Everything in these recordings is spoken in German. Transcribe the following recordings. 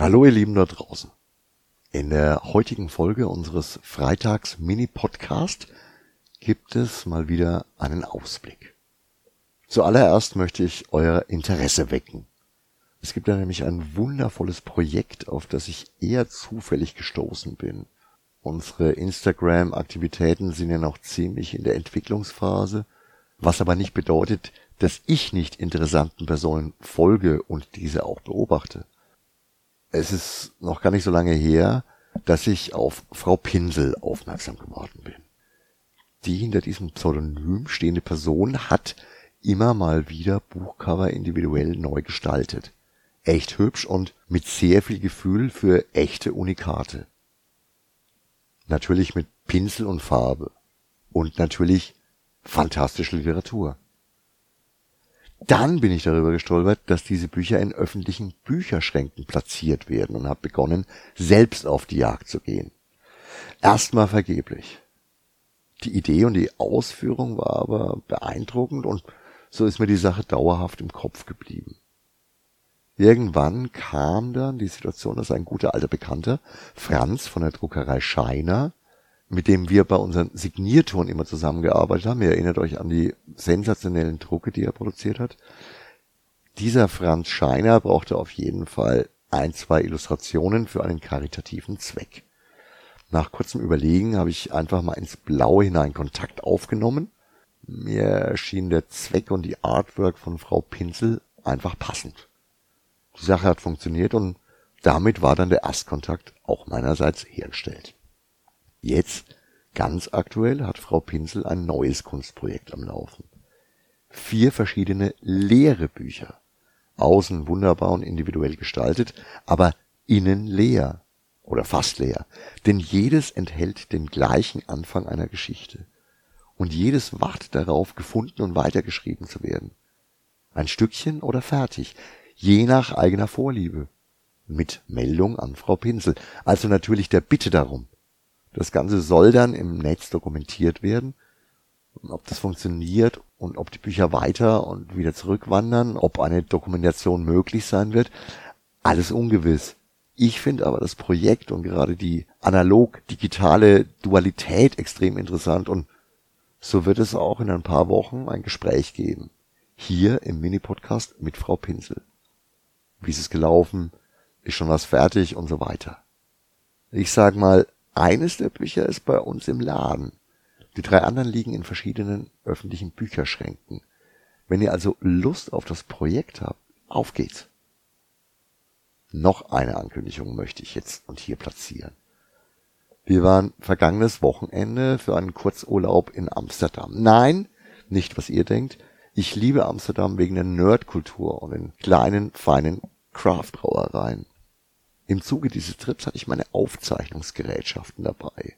Hallo ihr Lieben da draußen. In der heutigen Folge unseres Freitags Mini Podcast gibt es mal wieder einen Ausblick. Zuallererst möchte ich euer Interesse wecken. Es gibt da nämlich ein wundervolles Projekt, auf das ich eher zufällig gestoßen bin. Unsere Instagram Aktivitäten sind ja noch ziemlich in der Entwicklungsphase, was aber nicht bedeutet, dass ich nicht interessanten Personen folge und diese auch beobachte es ist noch gar nicht so lange her, dass ich auf Frau Pinsel aufmerksam geworden bin. Die hinter diesem Pseudonym stehende Person hat immer mal wieder Buchcover individuell neu gestaltet. Echt hübsch und mit sehr viel Gefühl für echte Unikate. Natürlich mit Pinsel und Farbe. Und natürlich fantastische Literatur. Dann bin ich darüber gestolpert, dass diese Bücher in öffentlichen Bücherschränken platziert werden und habe begonnen, selbst auf die Jagd zu gehen. Erstmal vergeblich. Die Idee und die Ausführung war aber beeindruckend und so ist mir die Sache dauerhaft im Kopf geblieben. Irgendwann kam dann die Situation, dass ein guter alter Bekannter, Franz von der Druckerei Scheiner, mit dem wir bei unseren Signiertouren immer zusammengearbeitet haben. Ihr erinnert euch an die sensationellen Drucke, die er produziert hat. Dieser Franz Scheiner brauchte auf jeden Fall ein, zwei Illustrationen für einen karitativen Zweck. Nach kurzem Überlegen habe ich einfach mal ins Blaue hinein Kontakt aufgenommen. Mir erschien der Zweck und die Artwork von Frau Pinsel einfach passend. Die Sache hat funktioniert und damit war dann der Erstkontakt auch meinerseits hergestellt. Jetzt, ganz aktuell, hat Frau Pinsel ein neues Kunstprojekt am Laufen. Vier verschiedene leere Bücher. Außen wunderbar und individuell gestaltet, aber innen leer oder fast leer. Denn jedes enthält den gleichen Anfang einer Geschichte. Und jedes wartet darauf, gefunden und weitergeschrieben zu werden. Ein Stückchen oder fertig, je nach eigener Vorliebe. Mit Meldung an Frau Pinsel, also natürlich der Bitte darum, das Ganze soll dann im Netz dokumentiert werden. Ob das funktioniert und ob die Bücher weiter und wieder zurückwandern, ob eine Dokumentation möglich sein wird, alles ungewiss. Ich finde aber das Projekt und gerade die analog-digitale Dualität extrem interessant und so wird es auch in ein paar Wochen ein Gespräch geben. Hier im Mini-Podcast mit Frau Pinsel. Wie ist es gelaufen? Ist schon was fertig und so weiter. Ich sag mal, eines der Bücher ist bei uns im Laden. Die drei anderen liegen in verschiedenen öffentlichen Bücherschränken. Wenn ihr also Lust auf das Projekt habt, auf geht's. Noch eine Ankündigung möchte ich jetzt und hier platzieren. Wir waren vergangenes Wochenende für einen Kurzurlaub in Amsterdam. Nein, nicht was ihr denkt. Ich liebe Amsterdam wegen der Nerdkultur und den kleinen, feinen Craft-Brauereien. Im Zuge dieses Trips hatte ich meine Aufzeichnungsgerätschaften dabei.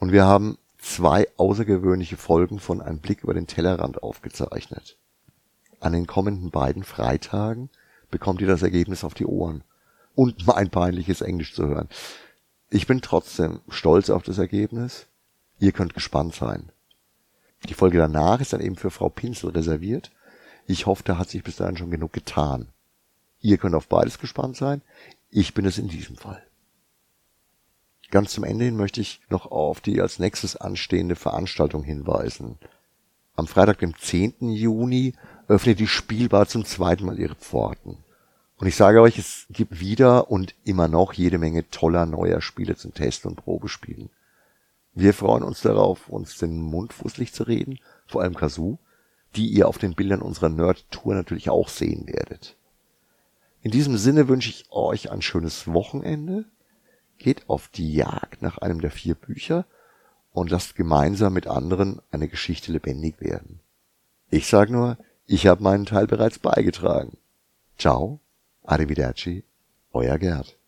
Und wir haben zwei außergewöhnliche Folgen von Ein Blick über den Tellerrand aufgezeichnet. An den kommenden beiden Freitagen bekommt ihr das Ergebnis auf die Ohren und mein peinliches Englisch zu hören. Ich bin trotzdem stolz auf das Ergebnis. Ihr könnt gespannt sein. Die Folge danach ist dann eben für Frau Pinsel reserviert. Ich hoffe, da hat sich bis dahin schon genug getan. Ihr könnt auf beides gespannt sein. Ich bin es in diesem Fall. Ganz zum Ende hin möchte ich noch auf die als nächstes anstehende Veranstaltung hinweisen. Am Freitag, dem 10. Juni, öffnet die Spielbar zum zweiten Mal ihre Pforten. Und ich sage euch, es gibt wieder und immer noch jede Menge toller neuer Spiele zum Testen und Probespielen. Wir freuen uns darauf, uns den Mund fußlich zu reden, vor allem Kazoo, die ihr auf den Bildern unserer Nerd-Tour natürlich auch sehen werdet. In diesem Sinne wünsche ich euch ein schönes Wochenende. Geht auf die Jagd nach einem der vier Bücher und lasst gemeinsam mit anderen eine Geschichte lebendig werden. Ich sag nur, ich habe meinen Teil bereits beigetragen. Ciao, arrivederci, euer Gerd.